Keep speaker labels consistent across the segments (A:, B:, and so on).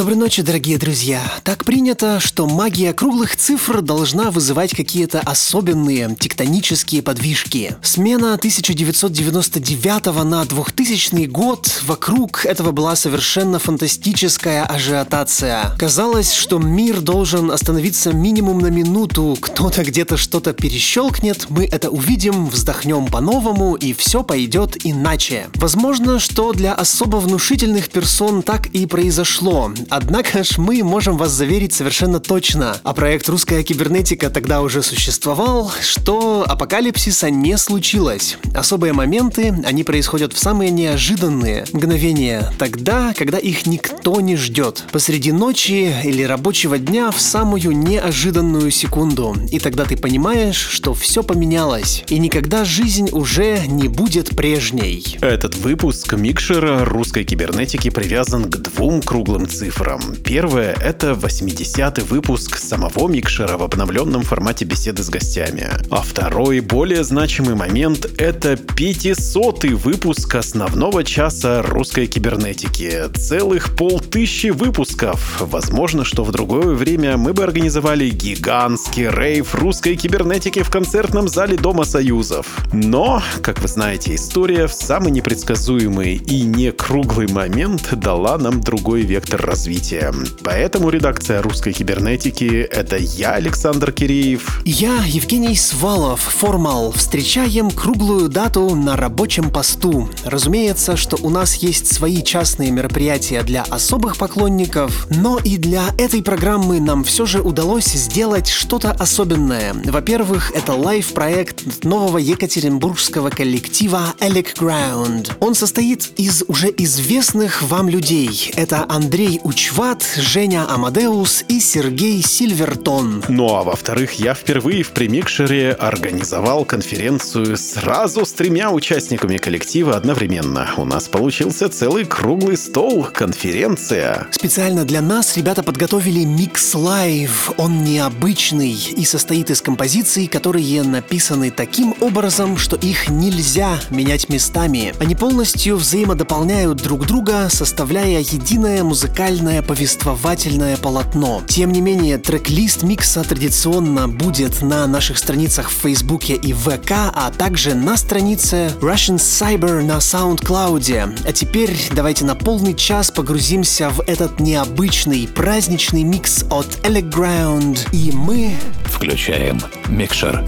A: Доброй ночи, дорогие друзья. Так принято, что магия круглых цифр должна вызывать какие-то особенные тектонические подвижки. Смена 1999 на 2000 год вокруг этого была совершенно фантастическая ажиотация. Казалось, что мир должен остановиться минимум на минуту, кто-то где-то что-то перещелкнет, мы это увидим, вздохнем по-новому и все пойдет иначе. Возможно, что для особо внушительных персон так и произошло. Однако ж мы можем вас заверить совершенно точно, а проект «Русская кибернетика» тогда уже существовал, что апокалипсиса не случилось. Особые моменты, они происходят в самые неожиданные мгновения, тогда, когда их никто не ждет. Посреди ночи или рабочего дня в самую неожиданную секунду. И тогда ты понимаешь, что все поменялось, и никогда жизнь уже не будет прежней.
B: Этот выпуск микшера русской кибернетики привязан к двум круглым цифрам цифрам. Первое — это 80-й выпуск самого микшера в обновленном формате беседы с гостями. А второй, более значимый момент — это 500-й выпуск основного часа русской кибернетики. Целых полтыщи выпусков. Возможно, что в другое время мы бы организовали гигантский рейв русской кибернетики в концертном зале Дома Союзов. Но, как вы знаете, история в самый непредсказуемый и не круглый момент дала нам другой вектор развития развития. Поэтому редакция русской кибернетики — это я, Александр Киреев.
A: Я, Евгений Свалов, Формал. Встречаем круглую дату на рабочем посту. Разумеется, что у нас есть свои частные мероприятия для особых поклонников, но и для этой программы нам все же удалось сделать что-то особенное. Во-первых, это лайв-проект нового екатеринбургского коллектива Alec Ground. Он состоит из уже известных вам людей. Это Андрей Уч Чват, Женя Амадеус и Сергей Сильвертон.
B: Ну а во-вторых, я впервые в премикшере организовал конференцию сразу с тремя участниками коллектива одновременно. У нас получился целый круглый стол, конференция.
A: Специально для нас ребята подготовили микс live. Он необычный и состоит из композиций, которые написаны таким образом, что их нельзя менять местами. Они полностью взаимодополняют друг друга, составляя единое музыкальное длинное повествовательное полотно. Тем не менее, трек-лист микса традиционно будет на наших страницах в Фейсбуке и ВК, а также на странице Russian Cyber на SoundCloud. А теперь давайте на полный час погрузимся в этот необычный праздничный микс от Eleground. И мы...
C: Включаем микшер.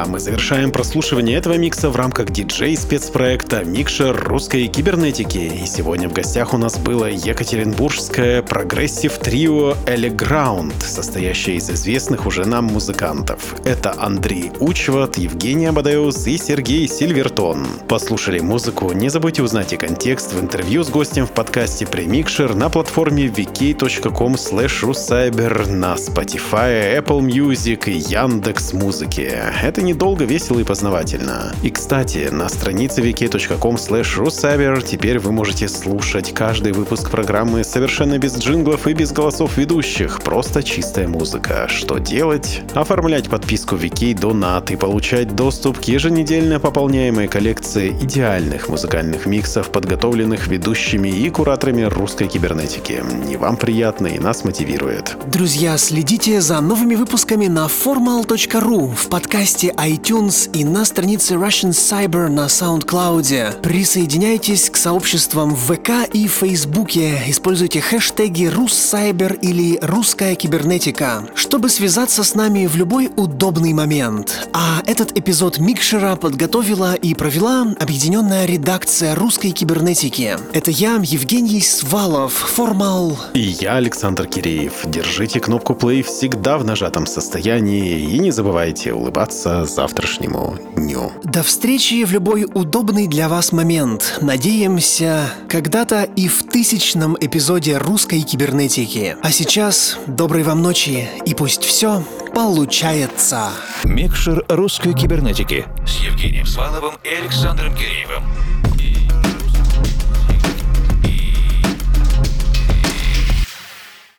B: Друзья, мы завершаем прослушивание этого микса в рамках диджей-спецпроекта «Микшер русской кибернетики». И сегодня в гостях у нас было екатеринбургское прогрессив-трио «Элеграунд», состоящее из известных уже нам музыкантов. Это Андрей Учват, Евгений Абадеус и Сергей Сильвертон. Послушали музыку? Не забудьте узнать и контекст в интервью с гостем в подкасте «Премикшер» на платформе vk.com russcyber на Spotify, Apple Music и Яндекс Музыки. Это недолго, весело и познавательно. И, кстати, на странице vk.com russcyber теперь вы можете слушать каждый выпуск программы совершенно без джинглов и без голосов ведущих, просто чистая музыка. Что делать? Оформлять подписку Вики Донат и получать доступ к еженедельно пополняемой коллекции идеальных музыкальных миксов, подготовленных ведущими и кураторами русской кибернетики. И вам приятно, и нас мотивирует.
A: Друзья, следите за новыми выпусками на formal.ru, в подкасте iTunes и на странице Russian Cyber на SoundCloud. Присоединяйтесь к сообществам в ВК и Фейсбуке. Используйте хэштеги «Руссайбер» или «Русская кибернетика», чтобы связаться с нами в любой удобный момент. А этот эпизод Микшера подготовила и провела объединенная редакция русской кибернетики. Это я, Евгений Свалов, Формал.
B: И я, Александр Киреев. Держите кнопку play всегда в нажатом состоянии и не забывайте улыбаться завтрашнему дню.
A: До встречи в любой удобный для вас момент. Надеемся, когда-то и в тысячном эпизоде русской кибернетики. А сейчас доброй вам ночи и пусть все получается.
C: Микшер русской кибернетики с Евгением Сваловым и Александром Киреевым.